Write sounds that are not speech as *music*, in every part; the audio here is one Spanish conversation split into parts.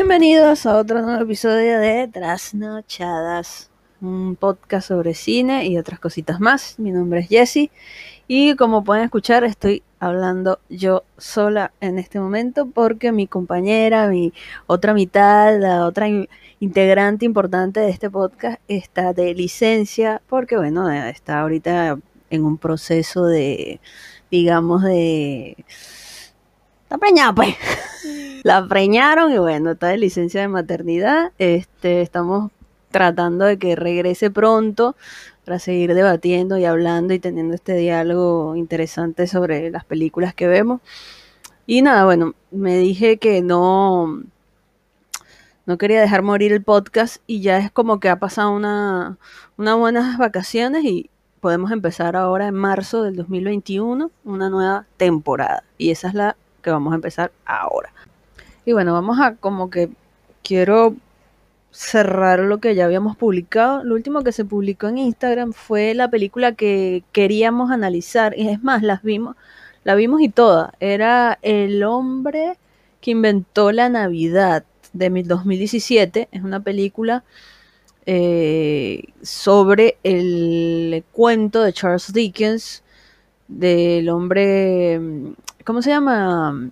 Bienvenidos a otro nuevo episodio de Trasnochadas, un podcast sobre cine y otras cositas más. Mi nombre es Jessie y como pueden escuchar estoy hablando yo sola en este momento porque mi compañera, mi otra mitad, la otra integrante importante de este podcast está de licencia porque bueno, está ahorita en un proceso de, digamos, de... Está preñada pues *laughs* la preñaron y bueno, está de licencia de maternidad. Este, estamos tratando de que regrese pronto para seguir debatiendo y hablando y teniendo este diálogo interesante sobre las películas que vemos. Y nada, bueno, me dije que no, no quería dejar morir el podcast y ya es como que ha pasado una, unas buenas vacaciones y podemos empezar ahora en marzo del 2021 una nueva temporada. Y esa es la que vamos a empezar ahora. Y bueno, vamos a como que quiero cerrar lo que ya habíamos publicado. Lo último que se publicó en Instagram fue la película que queríamos analizar. Y es más, las vimos, la vimos y toda. Era El hombre que inventó la Navidad de 2017. Es una película eh, sobre el cuento de Charles Dickens del hombre, ¿cómo se llama?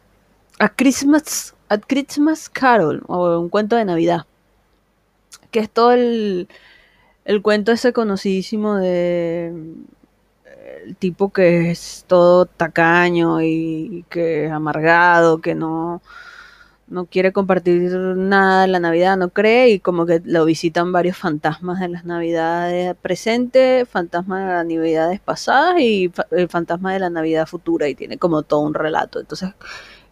A Christmas A Christmas Carol, o un cuento de Navidad, que es todo el, el cuento ese conocidísimo de el tipo que es todo tacaño y que es amargado, que no, no quiere compartir nada de la Navidad, no cree, y como que lo visitan varios fantasmas de las Navidades presentes, fantasmas de las Navidades pasadas y el fantasma de la Navidad futura, y tiene como todo un relato. Entonces,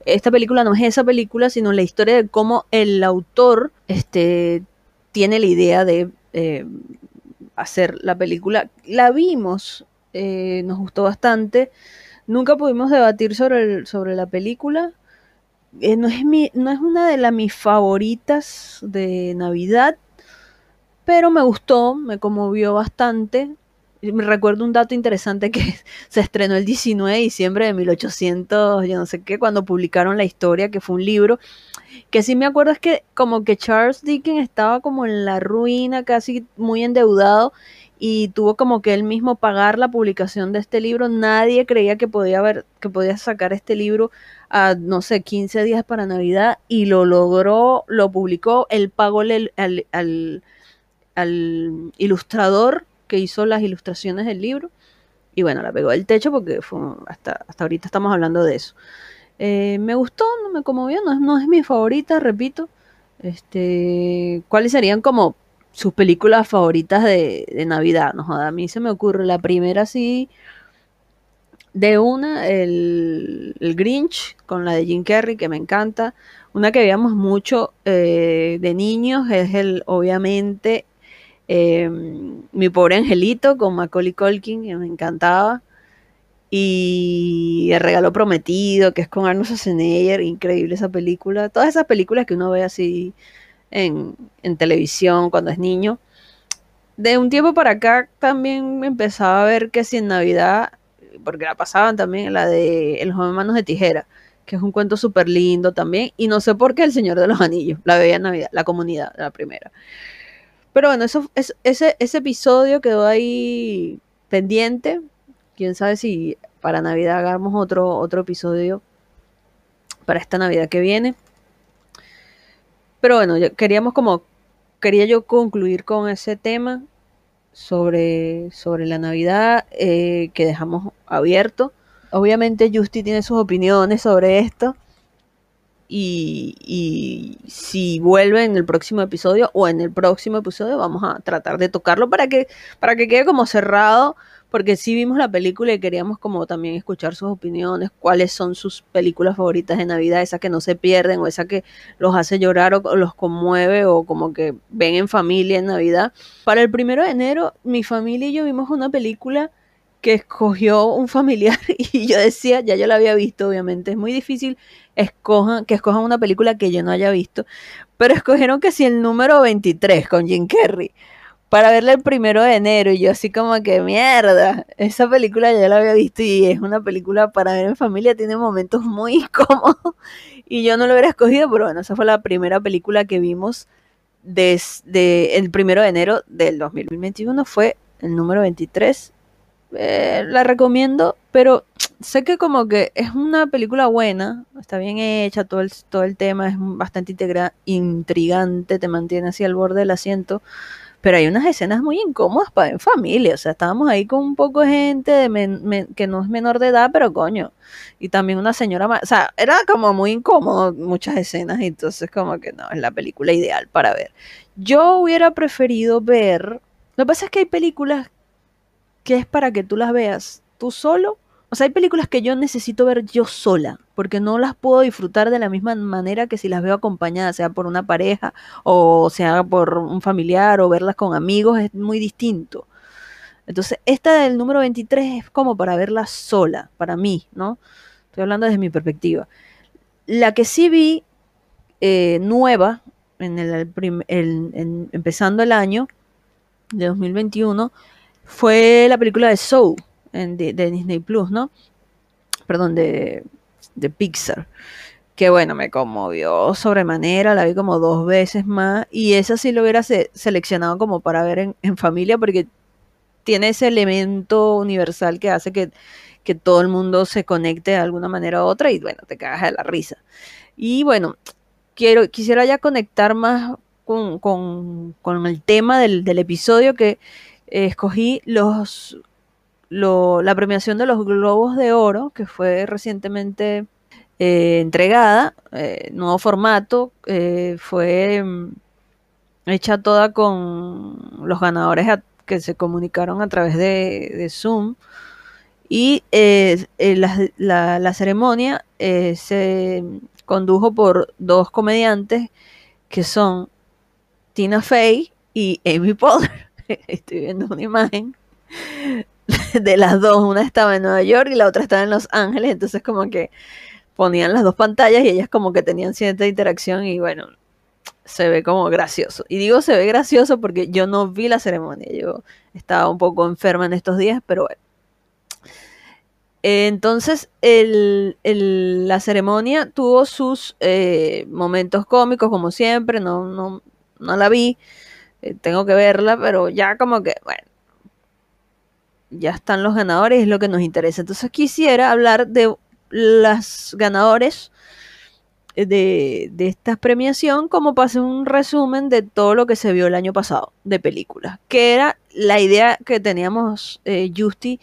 esta película no es esa película, sino la historia de cómo el autor este, tiene la idea de eh, hacer la película. La vimos, eh, nos gustó bastante. Nunca pudimos debatir sobre, sobre la película. Eh, no, es mi, no es una de las mis favoritas de Navidad, pero me gustó, me conmovió bastante. Me recuerdo un dato interesante que *laughs* se estrenó el 19 de diciembre de 1800, yo no sé qué, cuando publicaron la historia, que fue un libro, que sí me acuerdo es que como que Charles Dickens estaba como en la ruina, casi muy endeudado, y tuvo como que él mismo pagar la publicación de este libro. Nadie creía que podía haber, que podía sacar este libro a, no sé, 15 días para Navidad, y lo logró, lo publicó, él pagó al, al, al ilustrador que hizo las ilustraciones del libro. Y bueno, la pegó del techo porque hasta, hasta ahorita estamos hablando de eso. Eh, me gustó, no me conmovió, no no es mi favorita, repito. Este, ¿Cuáles serían como sus películas favoritas de, de Navidad? No a mí se me ocurre la primera sí. De una, el, el, Grinch, con la de Jim Carrey, que me encanta. Una que veíamos mucho eh, de niños es el, obviamente, eh, mi pobre angelito con Macaulay Culkin, que me encantaba. Y El regalo prometido, que es con Arnold Schwarzenegger, increíble esa película. Todas esas películas que uno ve así en, en televisión cuando es niño. De un tiempo para acá también empezaba a ver que si en Navidad, porque la pasaban también, la de El joven manos de tijera, que es un cuento súper lindo también. Y no sé por qué El Señor de los Anillos, la veía en Navidad, la comunidad, la primera. Pero bueno, eso, es, ese, ese episodio quedó ahí pendiente. Quién sabe si para Navidad hagamos otro, otro episodio para esta Navidad que viene. Pero bueno, queríamos como, quería yo concluir con ese tema sobre, sobre la Navidad eh, que dejamos abierto. Obviamente Justy tiene sus opiniones sobre esto. y, y, si vuelve en el próximo episodio o en el próximo episodio vamos a tratar de tocarlo para que, para que quede como cerrado porque sí vimos la película y queríamos como también escuchar sus opiniones, cuáles son sus películas favoritas de Navidad, esa que no se pierden o esa que los hace llorar o los conmueve o como que ven en familia en Navidad. Para el primero de enero, mi familia y yo vimos una película que escogió un familiar *laughs* y yo decía, ya yo la había visto, obviamente, es muy difícil escojan, que escojan una película que yo no haya visto, pero escogieron que si el número 23 con Jim Carrey para verla el primero de enero y yo así como que mierda, esa película ya la había visto y es una película para ver en familia, tiene momentos muy *laughs* incómodos y yo no lo hubiera escogido, pero bueno, esa fue la primera película que vimos desde el primero de enero del 2021, fue el número 23. Eh, la recomiendo, pero sé que como que es una película buena, está bien hecha, todo el, todo el tema es bastante intrigante, te mantiene así al borde del asiento pero hay unas escenas muy incómodas para en familia, o sea, estábamos ahí con un poco de gente que no es menor de edad, pero coño, y también una señora, o sea, era como muy incómodo muchas escenas, entonces como que no, es la película ideal para ver. Yo hubiera preferido ver, lo que pasa es que hay películas que es para que tú las veas tú solo o sea, hay películas que yo necesito ver yo sola, porque no las puedo disfrutar de la misma manera que si las veo acompañadas, sea por una pareja o sea por un familiar o verlas con amigos, es muy distinto. Entonces, esta del número 23 es como para verla sola, para mí, ¿no? Estoy hablando desde mi perspectiva. La que sí vi eh, nueva, en el, empezando el año de 2021, fue la película de Soul de, Disney Plus, ¿no? Perdón, de, de Pixar. Que bueno, me conmovió sobremanera, la vi como dos veces más. Y esa sí lo hubiera seleccionado como para ver en, familia, porque tiene ese elemento universal que hace que, que todo el mundo se conecte de alguna manera u otra y bueno, te cagas de la risa. Y bueno, quiero, quisiera ya conectar más con, con, el tema del, del episodio que escogí los la premiación de los Globos de Oro, que fue recientemente eh, entregada, eh, nuevo formato, eh, fue mm, hecha toda con los ganadores que se comunicaron a través de, Zoom. Y la, la, ceremonia se condujo por dos comediantes que son Tina Fey y Amy Poehler. *laughs* Estoy viendo una imagen *laughs* de las dos, una estaba en Nueva York y la otra estaba en Los Ángeles, entonces como que ponían las dos pantallas y ellas como que tenían cierta interacción y bueno, se ve como gracioso. Y digo se ve gracioso porque yo no vi la ceremonia, yo estaba un poco enferma en estos días, pero bueno. Entonces, la ceremonia tuvo sus eh, momentos cómicos, como siempre, no, no, no la vi, eh, tengo que verla, pero ya como que, bueno, ya están los ganadores, es lo que nos interesa. Entonces quisiera hablar de las ganadores de, de esta premiación como para hacer un resumen de todo lo que se vio el año pasado de películas, que era la idea que teníamos eh, Justy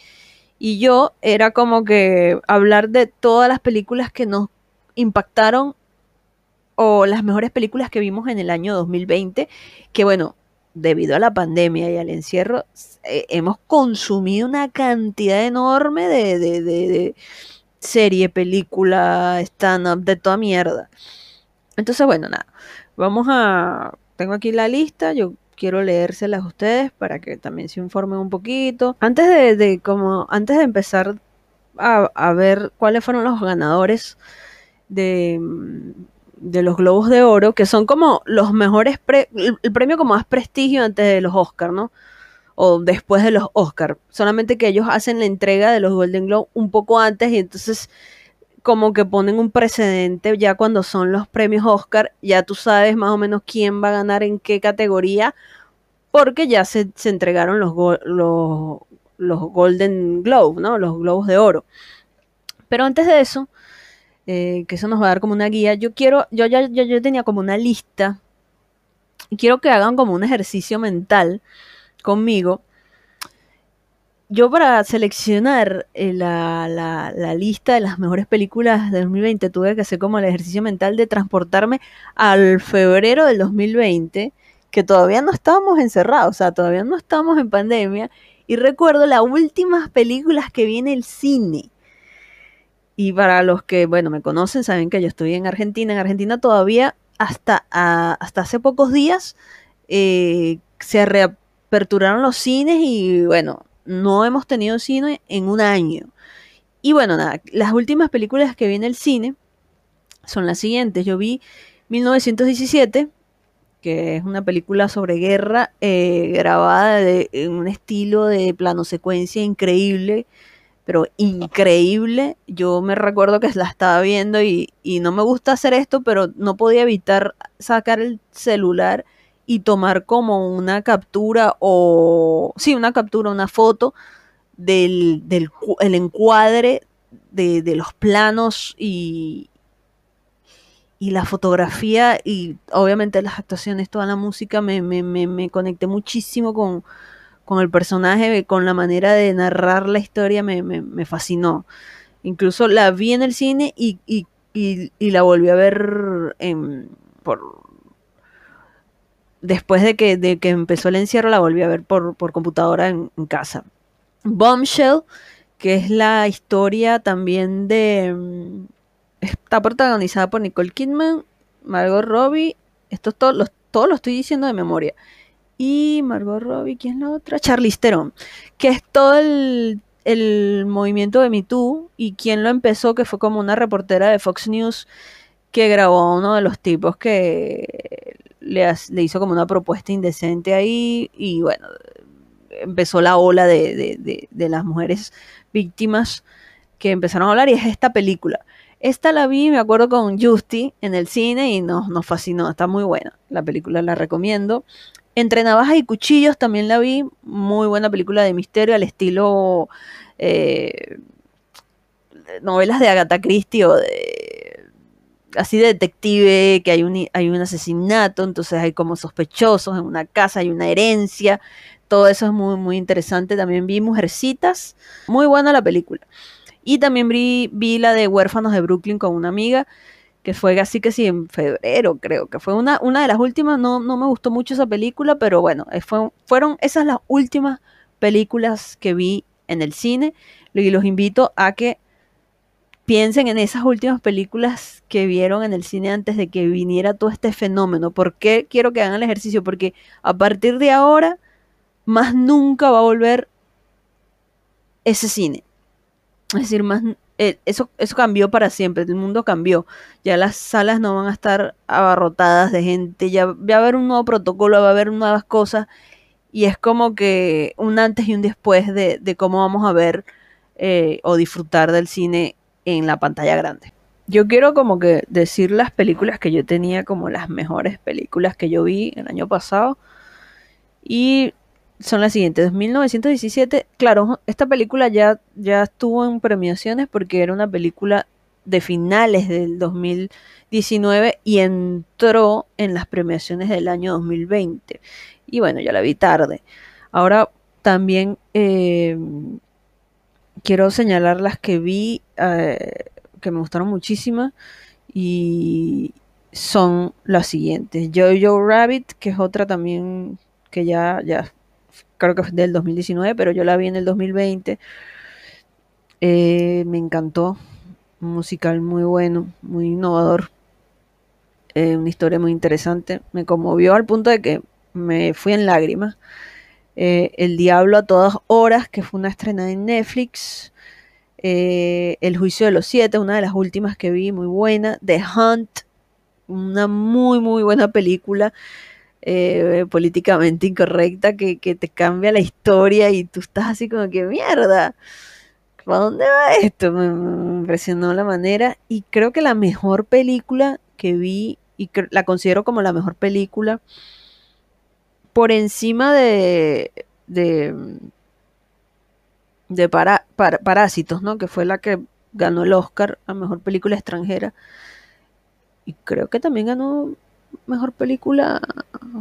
y yo, era como que hablar de todas las películas que nos impactaron o las mejores películas que vimos en el año 2020, que bueno, debido a la pandemia y al encierro, eh, hemos consumido una cantidad enorme de, de, de, serie, película, stand-up, de toda mierda. Entonces, bueno, nada, vamos a... Tengo aquí la lista, yo quiero leérselas a ustedes para que también se informen un poquito. Antes de, como, antes de empezar a, a ver cuáles fueron los ganadores de, de los Globos de Oro, que son como los mejores, el premio como más prestigio antes de los Oscars, ¿no? O después de los Oscars. Solamente que ellos hacen la entrega de los Golden Globes un poco antes y entonces como que ponen un precedente ya cuando son los premios Oscar, ya tú sabes más o menos quién va a ganar en qué categoría, porque ya se, entregaron los, los, los Golden Globes, ¿no? Los Globos de Oro. Pero antes de eso, eh, que eso nos va a dar como una guía. Yo quiero, yo ya yo, tenía como una lista y quiero que hagan como un ejercicio mental conmigo yo para seleccionar eh, la, la, lista de las mejores películas de 2020 tuve que hacer como el ejercicio mental de transportarme al febrero del 2020, que todavía no estábamos encerrados, o sea, todavía no estábamos en pandemia, y recuerdo las últimas películas que vi en el cine. Y para los que, bueno, me conocen, saben que yo estoy en Argentina. En Argentina todavía, hasta, hasta hace pocos días, eh, se reaperturaron los cines y, bueno, no hemos tenido cine en un año. Y bueno, nada, las últimas películas que vi en el cine son las siguientes. Yo vi 1917, que es una película sobre guerra eh, grabada en un estilo de plano secuencia increíble, pero increíble. Yo me recuerdo que la estaba viendo y, no me gusta hacer esto, pero no podía evitar sacar el celular y tomar como una captura o, sí, una captura, una foto del, del el encuadre de, de, los planos y, y la fotografía y obviamente las actuaciones, toda la música, me, me, me, me conecté muchísimo con, con, el personaje, con la manera de narrar la historia, me, fascinó. Incluso la vi en el cine y, y, y, la volví a ver en, por, después de que, de que empezó el encierro, la volví a ver por, computadora en, casa. Bombshell, que es la historia también de... Mm, está protagonizada por Nicole Kidman, Margot Robbie, esto todo, los, todo lo estoy diciendo de memoria. Y Margot Robbie, ¿quién es la otra? Charlize Theron, que es todo el, movimiento de Me Too y quien lo empezó, que fue como una reportera de Fox News que grabó a uno de los tipos que le, hizo como una propuesta indecente ahí y bueno, empezó la ola de, las mujeres víctimas que empezaron a hablar y es esta película. Esta la vi, me acuerdo con Justy en el cine y nos, nos fascinó, está muy buena. La película la recomiendo. Entre navajas y cuchillos también la vi, muy buena película de misterio al estilo eh, novelas de Agatha Christie o de así de detective, que hay un, hay un asesinato, entonces hay como sospechosos en una casa, hay una herencia, todo eso es muy, muy interesante. También vi Mujercitas, muy buena la película. Y también vi, vi la de Huérfanos de Brooklyn con una amiga, que fue así que sí, en febrero creo, que fue una, una de las últimas, no, no me gustó mucho esa película, pero bueno, eh, fue, fueron esas las últimas películas que vi en el cine y los invito a que piensen en esas últimas películas que vieron en el cine antes de que viniera todo este fenómeno. ¿Por qué quiero que hagan el ejercicio? Porque a partir de ahora, más nunca va a volver ese cine. Es decir, más eh, eso, eso cambió para siempre, el mundo cambió. Ya las salas no van a estar abarrotadas de gente, ya va a haber un nuevo protocolo, va a haber nuevas cosas. Y es como que un antes y un después de, cómo vamos a ver eh, o disfrutar del cine en la pantalla grande. Yo quiero como que decir las películas que yo tenía como las mejores películas que yo vi el año pasado. Y son las siguientes. 1917, claro, esta película ya, ya estuvo en premiaciones porque era una película de finales del 2019 y entró en las premiaciones del año 2020. Y bueno, ya la vi tarde. Ahora también eh, quiero señalar las que vi eh, que me gustaron muchísimo y son las siguientes. Jojo Rabbit, que es otra también que ya, ya creo que es del 2019, pero yo la vi en el 2020. Eh, me encantó. Un musical muy bueno, muy innovador. Eh, una historia muy interesante. Me conmovió al punto de que me fui en lágrimas. Eh, El Diablo a todas horas, que fue una estrena en Netflix. El Juicio de los Siete, una de las últimas que vi, muy buena. The Hunt, una muy, muy buena película. Eh, políticamente incorrecta que, te cambia la historia y tú estás así como que mierda. ¿Para dónde va esto? Me, impresionó la manera. Y creo que la mejor película que vi, y la considero como la mejor película, por encima de, de, de para, Parásitos, ¿no? Que fue la que ganó el Oscar a Mejor Película Extranjera. Y creo que también ganó Mejor Película,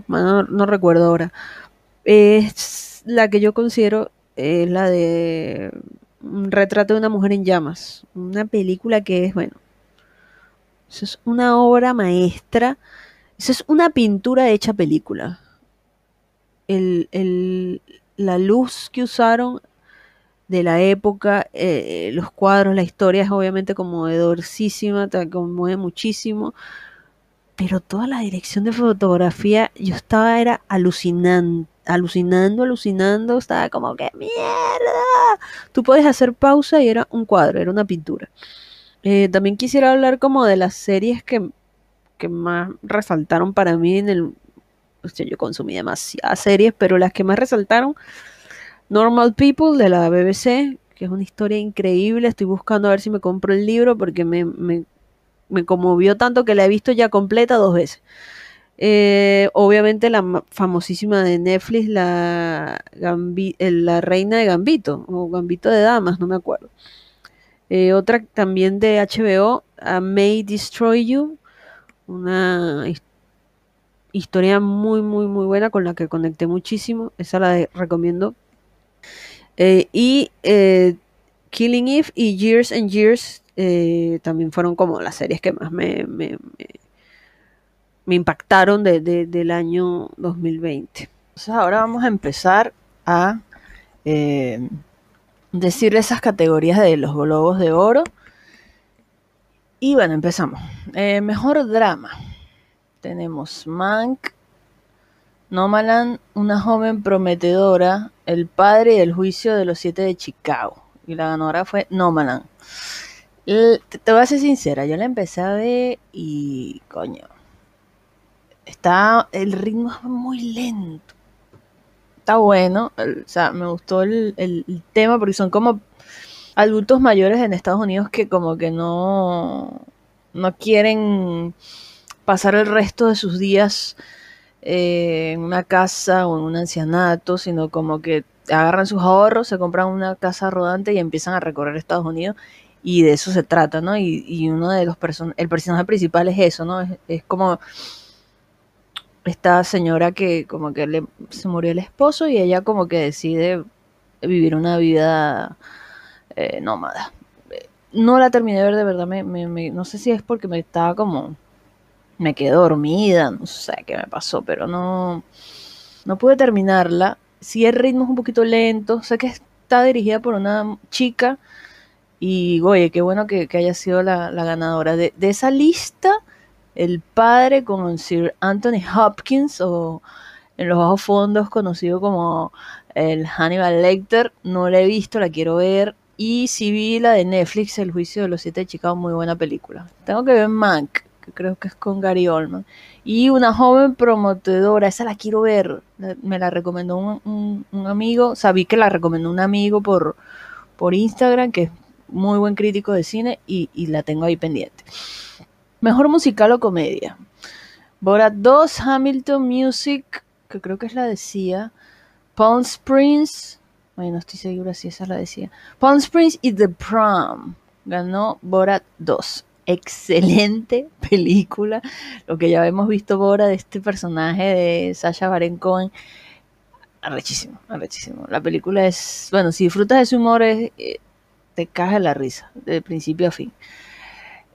no, recuerdo ahora. Es la que yo considero es la de Un retrato de una mujer en llamas. Una película que es, bueno, eso es una obra maestra. Eso es una pintura hecha película. El, el- la luz que usaron de la época, eh, los cuadros, la historia es obviamente conmovedorísima, te conmueve muchísimo, pero toda la dirección de fotografía, yo estaba, era alucinando, alucinando, alucinando, estaba como que mierda. Tú puedes hacer pausa y era un cuadro, era una pintura. Eh, también quisiera hablar como de las series que, que más resaltaron para mí en el... O sea, yo consumí demasiadas series, pero las que más resaltaron Normal People de la BBC, que es una historia increíble. Estoy buscando a ver si me compro el libro porque me, me, me conmovió tanto que la he visto ya completa dos veces. Eh, obviamente la ma- famosísima de Netflix, eh, la Reina de Gambito, o Gambito de Damas, no me acuerdo. Eh, otra también de HBO, May Destroy You, una his- historia muy, muy, muy buena con la que conecté muchísimo. Esa la recomiendo y Killing Eve y Years and Years eh, también fueron como las series que más me, me- impactaron de- del año 2020. Entonces ahora vamos a empezar a eh, decir esas categorías de los globos de oro. Y bueno, empezamos. Eh, mejor drama. Tenemos Mank, Nomaland, una joven prometedora, El padre y el juicio de los siete de Chicago. Y la ganadora fue Nomaland. Te voy a ser sincera, yo la empecé a ver y coño, está, el ritmo es muy lento. Está bueno, o sea, me gustó el, el- el tema porque son como adultos mayores en Estados Unidos que como que no, no quieren pasar el resto de sus días eh, en una casa o en un ancianato, sino como que agarran sus ahorros, se compran una casa rodante y empiezan a recorrer Estados Unidos y de eso se trata, ¿no? Y, y uno de los person el personaje principal es eso, ¿no? Es, como esta señora que como que le, se murió el esposo y ella como que decide vivir una vida eh, nómada. No la terminé de ver de verdad, me, me- no sé si es porque me estaba como me quedé dormida, no sé qué me pasó, pero no, no pude terminarla. Sí, el ritmo es un poquito lento, sé que está dirigida por una chica y, oye, qué bueno que, haya sido la, ganadora. De, esa lista, el padre con Sir Anthony Hopkins, o en los bajos fondos conocido como el Hannibal Lecter, no la he visto, la quiero ver. Y sí vi la de Netflix, El juicio de los siete de Chicago, muy buena película. Tengo que ver Mank, que creo que es con Gary Oldman. Y una joven prometedora, esa la quiero ver. Me la recomendó un amigo, sabí que la recomendó un amigo por, por Instagram, que es muy buen crítico de cine, y, la tengo ahí pendiente. Mejor musical o comedia. Borat 2, Hamilton Music, que creo que es la decía. Palm Springs, ay, no estoy segura si esa es la decía. Palm Springs y The Prom. Ganó Borat 2. Excelente *laughs* película. Lo que ya hemos visto Borat de este personaje de Sasha Baron Cohen. Arrechísimo, arrechísimo. La película es, bueno, si disfrutas de ese humor, es, eh, te cae la risa, de principio a fin.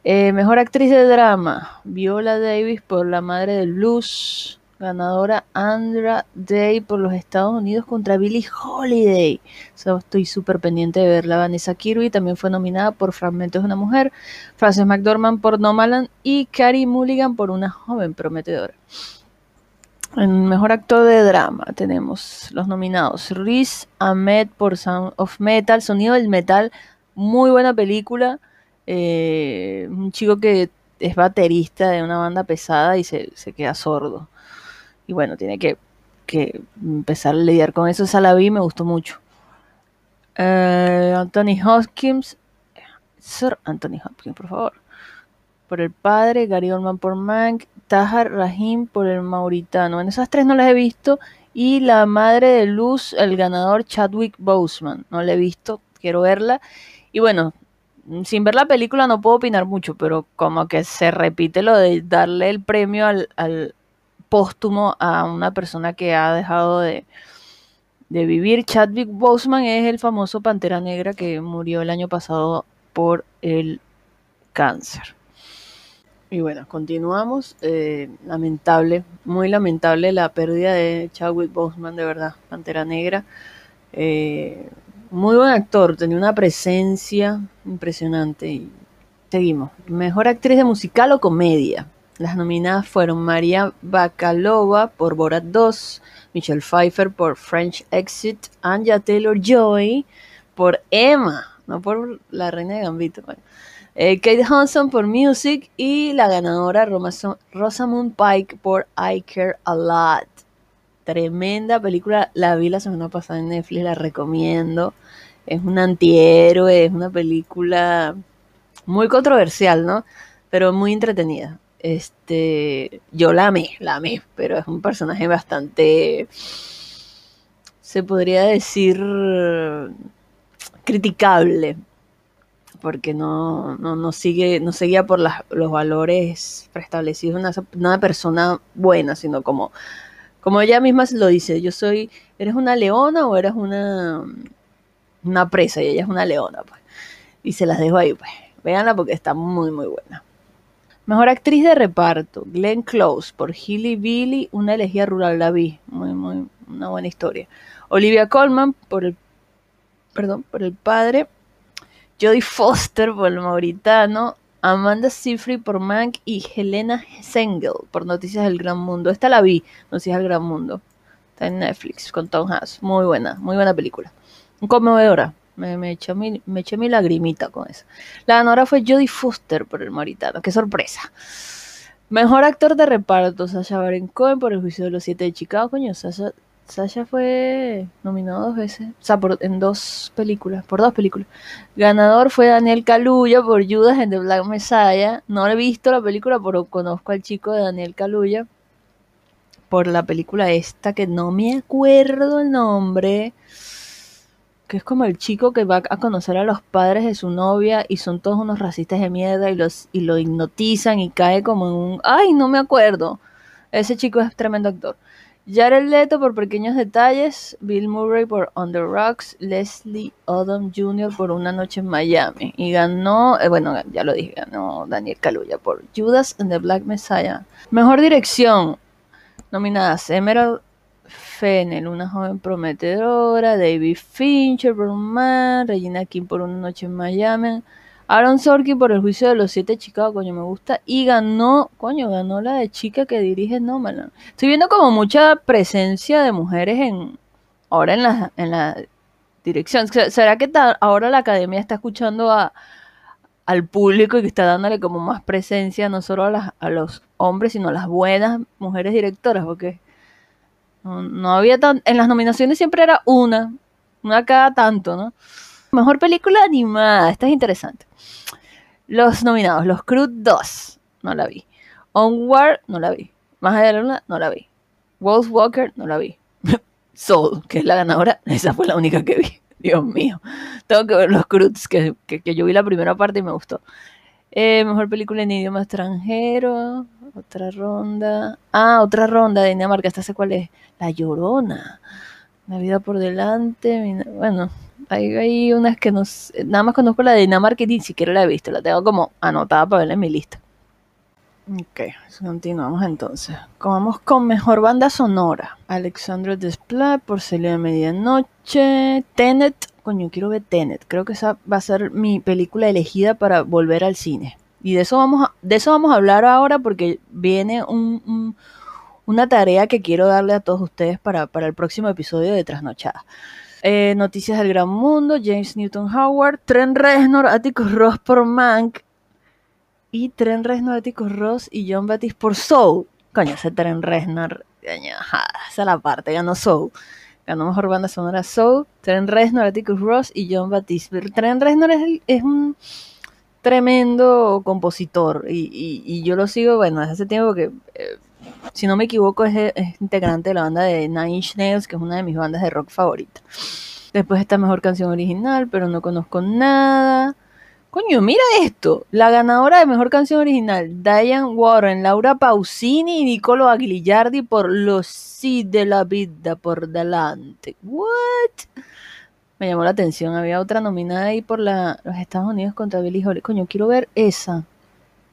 Eh, mejor actriz de drama, Viola Davis por La Madre del Blues, ganadora Andra Day por los Estados Unidos contra Billie Holiday. Estoy súper pendiente de verla. Vanessa Kirby también fue nominada por Fragmentos de una Mujer, Frances McDormand por Nomaland y Carey Mulligan por Una Joven Prometedora. En mejor actor de drama tenemos los nominados Riz Ahmed por Sound of Metal, Sonido del Metal, muy buena película. Eh, un chico que es baterista de una banda pesada y se, se queda sordo. Y bueno, tiene que, que empezar a lidiar con eso. Esa la vi me gustó mucho. Eh, Anthony Hopkins, Sir Anthony Hopkins, por favor. Por el padre, Gary Oldman por Mank, Tahar Rahim por el Mauritano. En esas tres no las he visto. Y la madre de Luz, el ganador Chadwick Boseman. No la he visto, quiero verla. Y bueno, sin ver la película no puedo opinar mucho, pero como que se repite lo de darle el premio al, póstumo a una persona que ha dejado de, de vivir. Chadwick Boseman es el famoso Pantera Negra que murió el año pasado por el cáncer. Y bueno, continuamos. Eh, lamentable, muy lamentable la pérdida de Chadwick Boseman, de verdad, Pantera Negra. Eh, muy buen actor, tenía una presencia impresionante. Y seguimos. Mejor actriz de musical o comedia. Las nominadas fueron María Bakalova por Borat 2, Michelle Pfeiffer por French Exit, Anja Taylor Joy por Emma, no por la reina de Gambito. Eh, Kate Hudson por Music y la ganadora Rosamund Pike por I Care a Lot. Tremenda película, la vi la semana pasada en Netflix, la recomiendo. Es un antihéroe, es una película muy controversial, ¿no? Pero muy entretenida. Este, yo la amé, la amé, pero es un personaje bastante, se podría decir, criticable, porque no, no, sigue, no seguía por los valores preestablecidos una, una persona buena, sino como, como ella misma lo dice, yo soy, ¿eres una leona o eres una, una presa? Y ella es una leona, pues. Y se las dejo ahí, pues. Véanla porque está muy, muy buena. Mejor actriz de reparto, Glenn Close por Hilly Billy, una elegía rural, la vi, muy, muy, una buena historia. Olivia Colman por el, perdón, por el padre, Jodie Foster por el mauritano, Amanda Seyfried por Mank y Helena Sengel por Noticias del Gran Mundo. Esta la vi, Noticias del Gran Mundo. Está en Netflix con Tom Hanks. Muy buena, muy buena película. Conmovedora. Me, me, eché mi, me eché mi lagrimita con eso. La ganadora fue Jodie Foster por el Maritano. ¡Qué sorpresa! Mejor actor de reparto, Sasha Baron Cohen por El Juicio de los Siete de Chicago. Coño, Sasha, Sasha fue nominado dos veces. O sea, por, en dos películas, por dos películas. Ganador fue Daniel Kaluuya por Judas en The Black Messiah. No he visto la película, pero conozco al chico de Daniel Kaluuya por la película esta que no me acuerdo el nombre que es como el chico que va a conocer a los padres de su novia y son todos unos racistas de mierda y, los, y lo hipnotizan y cae como en un... ¡Ay, no me acuerdo! Ese chico es tremendo actor. Jared Leto por Pequeños Detalles, Bill Murray por On the Rocks, Leslie Odom Jr. por Una Noche en Miami. Y ganó, eh, bueno, ya lo dije, ganó Daniel Kaluuya por Judas and the Black Messiah. Mejor dirección, nominadas Emerald Fennel, una joven prometedora, David Fincher por man, Regina King por una noche en Miami, Aaron Sorkin por el juicio de los siete Chicago, coño, me gusta, y ganó, coño, ganó la de chica que dirige Nomadland. Estoy viendo como mucha presencia de mujeres en ahora en la, en la dirección. ¿Será que ahora la academia está escuchando al público y que está dándole como más presencia no solo a, los hombres, sino a las buenas mujeres directoras? Porque no, había tan... En las nominaciones siempre era una, una cada tanto, ¿no? Mejor película animada, esta es interesante. Los nominados, Los Cruz 2, no la vi. Onward, no la vi. Más allá de luna, no la vi. Wolf Walker, no la vi. *laughs* Soul, que es la ganadora, *laughs* esa fue la única que vi. *laughs* Dios mío. Tengo que ver Los Cruz, que, que, yo vi la primera parte y me gustó. Eh, mejor película en idioma extranjero. Otra ronda. Ah, otra ronda de Dinamarca. ¿Esta sé cuál es? La Llorona. La vida por delante. Bueno, hay, hay unas que no. Nada más conozco la de Dinamarca y ni siquiera la he visto. La tengo como anotada para verla en mi lista. Ok, continuamos entonces. Vamos con mejor banda sonora. Alexandre Desplat por Celia de Medianoche. Tenet. Coño, quiero ver Tenet. Creo que esa va a ser mi película elegida para volver al cine. Y de eso vamos a, de eso vamos a hablar ahora porque viene una tarea que quiero darle a todos ustedes para, el próximo episodio de Trasnochada. Eh, noticias del Gran Mundo, James Newton Howard, Tren Reznor, Atticus Ross por Mank y Tren Reznor, Atticus Ross y John Baptiste por Soul. Coño, ese Tren Reznor, esa es la parte, ganó Soul. Ganó mejor banda sonora Soul, Tren Reznor, Atticus Ross y John Baptiste. Tren Reznor es un tremendo compositor y, yo lo sigo, bueno, desde hace tiempo que, eh, si no me equivoco, es, integrante de la banda de Nine Inch Nails, que es una de mis bandas de rock favoritas. Después está Mejor Canción Original, pero no conozco nada. Coño, mira esto. La ganadora de mejor canción original, Diane Warren, Laura Pausini y Nicolo Agliardi por Los sí de la vida por delante. What? Me llamó la atención. Había otra nominada ahí por la, los Estados Unidos contra Billie Holiday. Coño, quiero ver esa.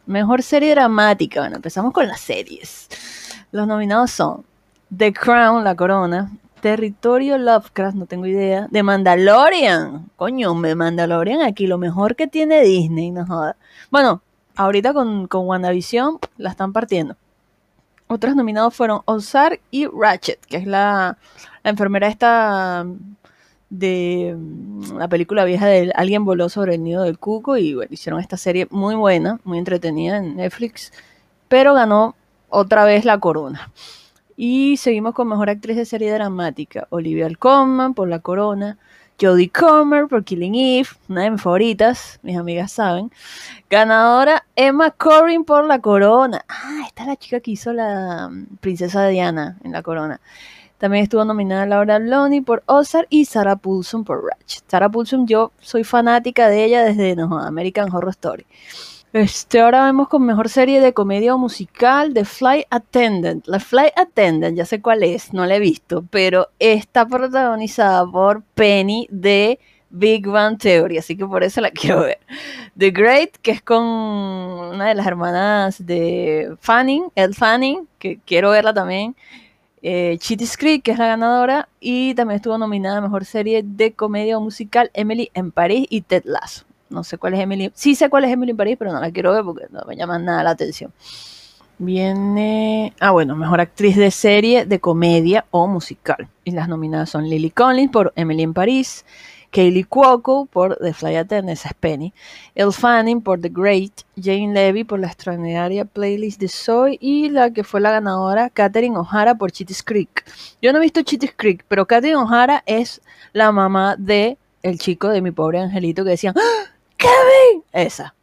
Mejor serie dramática. Bueno, empezamos con las series. Los nominados son The Crown, La Corona, Territorio Lovecraft, no tengo idea. De Mandalorian. Coño, me Mandalorian aquí, lo mejor que tiene Disney, no joda. Bueno, ahorita con, con WandaVision la están partiendo. Otros nominados fueron Ozark y Ratchet, que es la, la enfermera esta de mm, la película vieja de Alguien voló sobre el nido del cuco y bueno, hicieron esta serie muy buena, muy entretenida en Netflix, pero ganó otra vez la corona. Y seguimos con Mejor Actriz de Serie Dramática. Olivia Colman por La Corona. Jodie Comer por Killing Eve, una de mis favoritas, mis amigas saben. Ganadora Emma Corrin por La Corona. Ah, esta es la chica que hizo la mm, princesa Diana en La Corona. También estuvo nominada Laura Loney por Ozark y Sarah Paulson por Ratchet. Sarah Paulson, yo soy fanática de ella desde no, American Horror Story. Este, ahora vemos con mejor serie de comedia o musical The Flight Attendant. La Flight Attendant, ya sé cuál es, no la he visto, pero está protagonizada por Penny de Big Bang Theory, así que por eso la *laughs* quiero ver. The Great, que es con una de las hermanas de Fanning, El Fanning, que quiero verla también. Eh, Chitty Creek, que es la ganadora, y también estuvo nominada a Mejor Serie de Comedia o Musical Emily en París y Ted Lasso. No sé cuál es Emily. Sí sé cuál es Emily en París, pero no la quiero ver porque no me llama nada la atención. Viene. Ah, bueno, mejor actriz de serie, de comedia o musical. Y las nominadas son Lily Collins por Emily en París, Kaylee Cuoco por The Fly Attendant, esa es Penny, Elle Fanning por The Great, Jane Levy por la extraordinaria playlist de Soy y la que fue la ganadora, Katherine O'Hara por Chitty's Creek. Yo no he visto Chitty's Creek, pero Katherine O'Hara es la mamá de el chico de mi pobre angelito que decían ¡Ah! Kevin. Esa,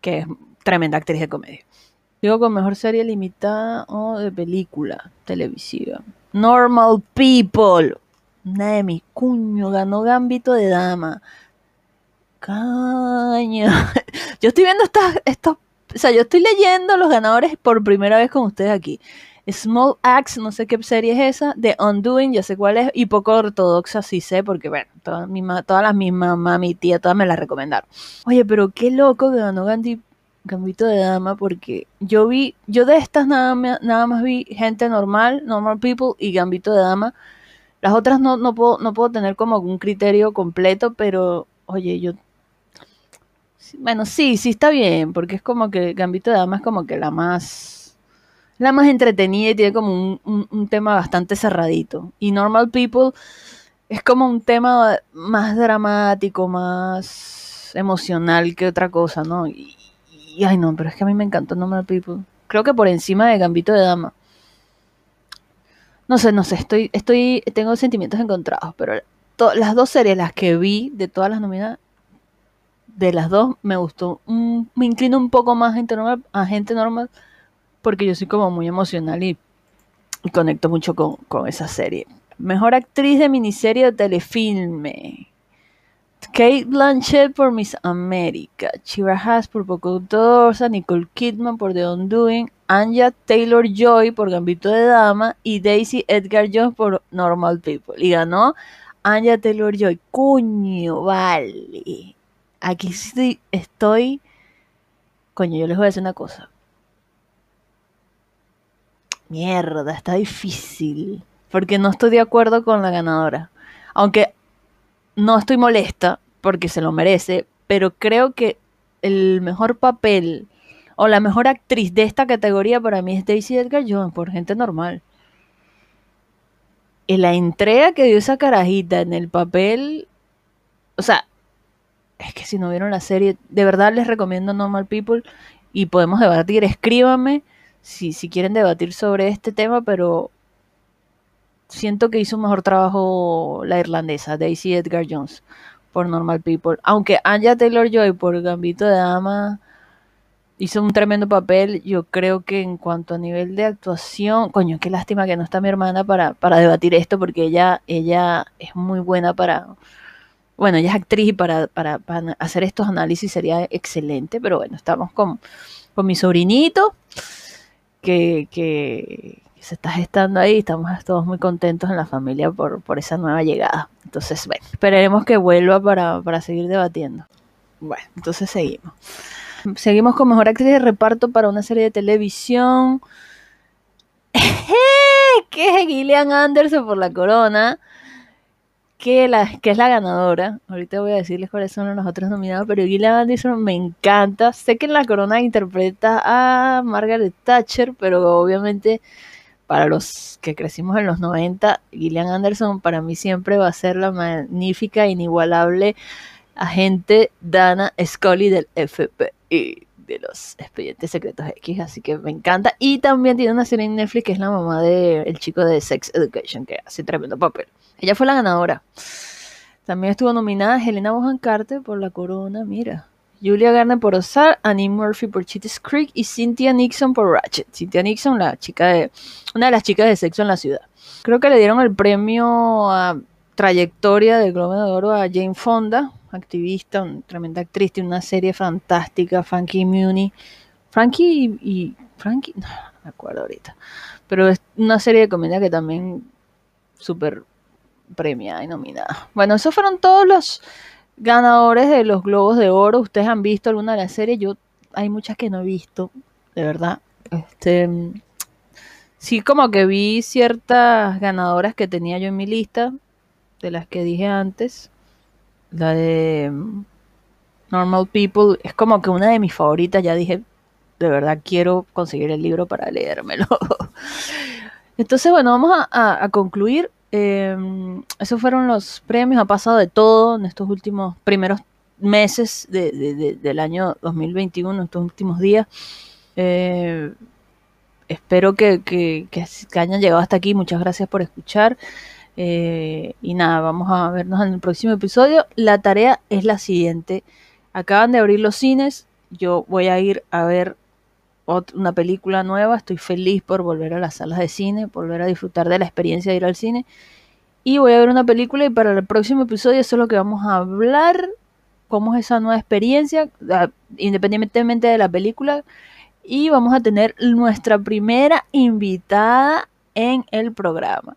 que es tremenda actriz de comedia. Digo con mejor serie limitada o de película televisiva. Normal People. Nemi, cuño, ganó Gambito de Dama. Caña. *laughs* Yo estoy viendo estas, o sea, yo estoy leyendo los ganadores por primera vez con ustedes aquí. Small Axe, no sé qué serie es esa, de Undoing, ya sé cuál es, y poco ortodoxa sí sé, porque bueno, todas, todas las mismas mami, tía, todas me las recomendaron. Oye, pero qué loco que ganó Gandhi, Gambito de Dama, porque yo vi, yo de estas nada, nada más vi gente normal, normal people y Gambito de Dama. Las otras no, no, puedo, no puedo tener como un criterio completo, pero oye, yo bueno, sí, sí está bien, porque es como que Gambito de Dama es como que la más la más entretenida y tiene como un, tema bastante cerradito. Y Normal People es como un tema más dramático, más emocional que otra cosa, ¿no? Y, ay no, pero es que a mí me encantó Normal People. Creo que por encima de Gambito de Dama. No sé, no sé, estoy, estoy, tengo sentimientos encontrados, pero las dos series, las que vi de todas las nominadas, de las dos me gustó. me inclino un poco más a gente normal porque yo soy como muy emocional y, conecto mucho con, esa serie. Mejor actriz de miniserie o telefilme. Kate Blanchett por Miss America, Chira Haas por Poco Dorsa, Nicole Kidman por The Undoing, Anja Taylor Joy por Gambito de Dama y Daisy Edgar Jones por Normal People. Y ganó Anja Taylor Joy. Coño, vale. Aquí estoy. Coño, yo les voy a decir una cosa. Mierda, está difícil. Porque no estoy de acuerdo con la ganadora. Aunque no estoy molesta porque se lo merece, pero creo que el mejor papel o la mejor actriz de esta categoría para mí es Daisy Edgar Jones, por gente normal. Y la entrega que dio esa carajita en el papel, o sea, es que si no vieron la serie, de verdad les recomiendo Normal People y podemos debatir, escríbanme si, si quieren debatir sobre este tema, pero siento que hizo un mejor trabajo la irlandesa, Daisy Edgar Jones, por Normal People. Aunque Anja Taylor Joy por Gambito de Dama hizo un tremendo papel, yo creo que en cuanto a nivel de actuación, coño, qué lástima que no está mi hermana para, para debatir esto, porque ella, ella es muy buena para, bueno, ella es actriz y para, para, hacer estos análisis sería excelente, pero bueno, estamos con, con mi sobrinito que, se está gestando ahí, estamos todos muy contentos en la familia por, por esa nueva llegada. Entonces, bueno, esperaremos que vuelva para, para seguir debatiendo. Bueno, entonces seguimos. Seguimos con mejor actriz de reparto para una serie de televisión. *laughs* que es Gillian Anderson por la corona que, la, que es la ganadora. Ahorita voy a decirles cuáles son los otros nominados, pero Gillian Anderson me encanta. Sé que en la corona interpreta a Margaret Thatcher, pero obviamente para los que crecimos en los 90, Gillian Anderson para mí siempre va a ser la magnífica, inigualable agente Dana Scully del FBI de los expedientes secretos X, así que me encanta. Y también tiene una serie en Netflix que es la mamá del el chico de Sex Education, que hace tremendo papel. Ella fue la ganadora. También estuvo nominada Helena Bonham Carter por La Corona, mira. Julia Garner por Ozark, Annie Murphy por Cheats Creek y Cynthia Nixon por Ratchet. Cynthia Nixon, la chica de, una de las chicas de sexo en la ciudad. Creo que le dieron el premio a trayectoria del Globo de Oro a Jane Fonda, activista, tremenda actriz, tiene una serie fantástica, Frankie Muni. Frankie y, Frankie, no, me acuerdo ahorita. Pero es una serie de comedia que también súper premiada y nominada. Bueno, esos fueron todos los ganadores de los Globos de Oro. ¿Ustedes han visto alguna de las series? Yo hay muchas que no he visto, de verdad. Este sí como que vi ciertas ganadoras que tenía yo en mi lista de las que dije antes. La de Normal People es como que una de mis favoritas, ya dije, de verdad quiero conseguir el libro para leérmelo. *laughs* Entonces, bueno, vamos a concluir Em, esos fueron los premios, ha pasado de todo en estos últimos primeros meses del año 2021, estos últimos días. Eh, espero que, que, hayan llegado hasta aquí. Muchas gracias por escuchar. Eh, y nada, vamos a vernos en el próximo episodio. La tarea es la siguiente. Acaban de abrir los cines. Yo voy a ir a ver una película nueva, estoy feliz por volver a las salas de cine, volver a disfrutar de la experiencia de ir al cine. Y voy a ver una película y para el próximo episodio eso es lo que vamos a hablar, cómo es esa nueva experiencia, ah, independientemente de la película. Y vamos a tener nuestra primera invitada en el programa.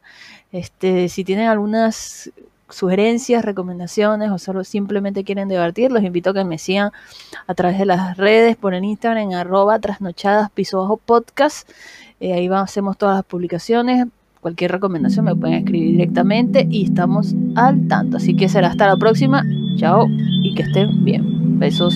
Este, si tienen algunas sugerencias, recomendaciones o solo simplemente quieren debatir, los invito a que me sigan a través de las redes, por el Instagram en arroba trasnochadas bajo podcast. Eh, ahí hacemos todas las publicaciones. Cualquier recomendación me pueden escribir directamente y estamos al tanto. Así que será hasta la próxima. Chao y que estén bien. Besos.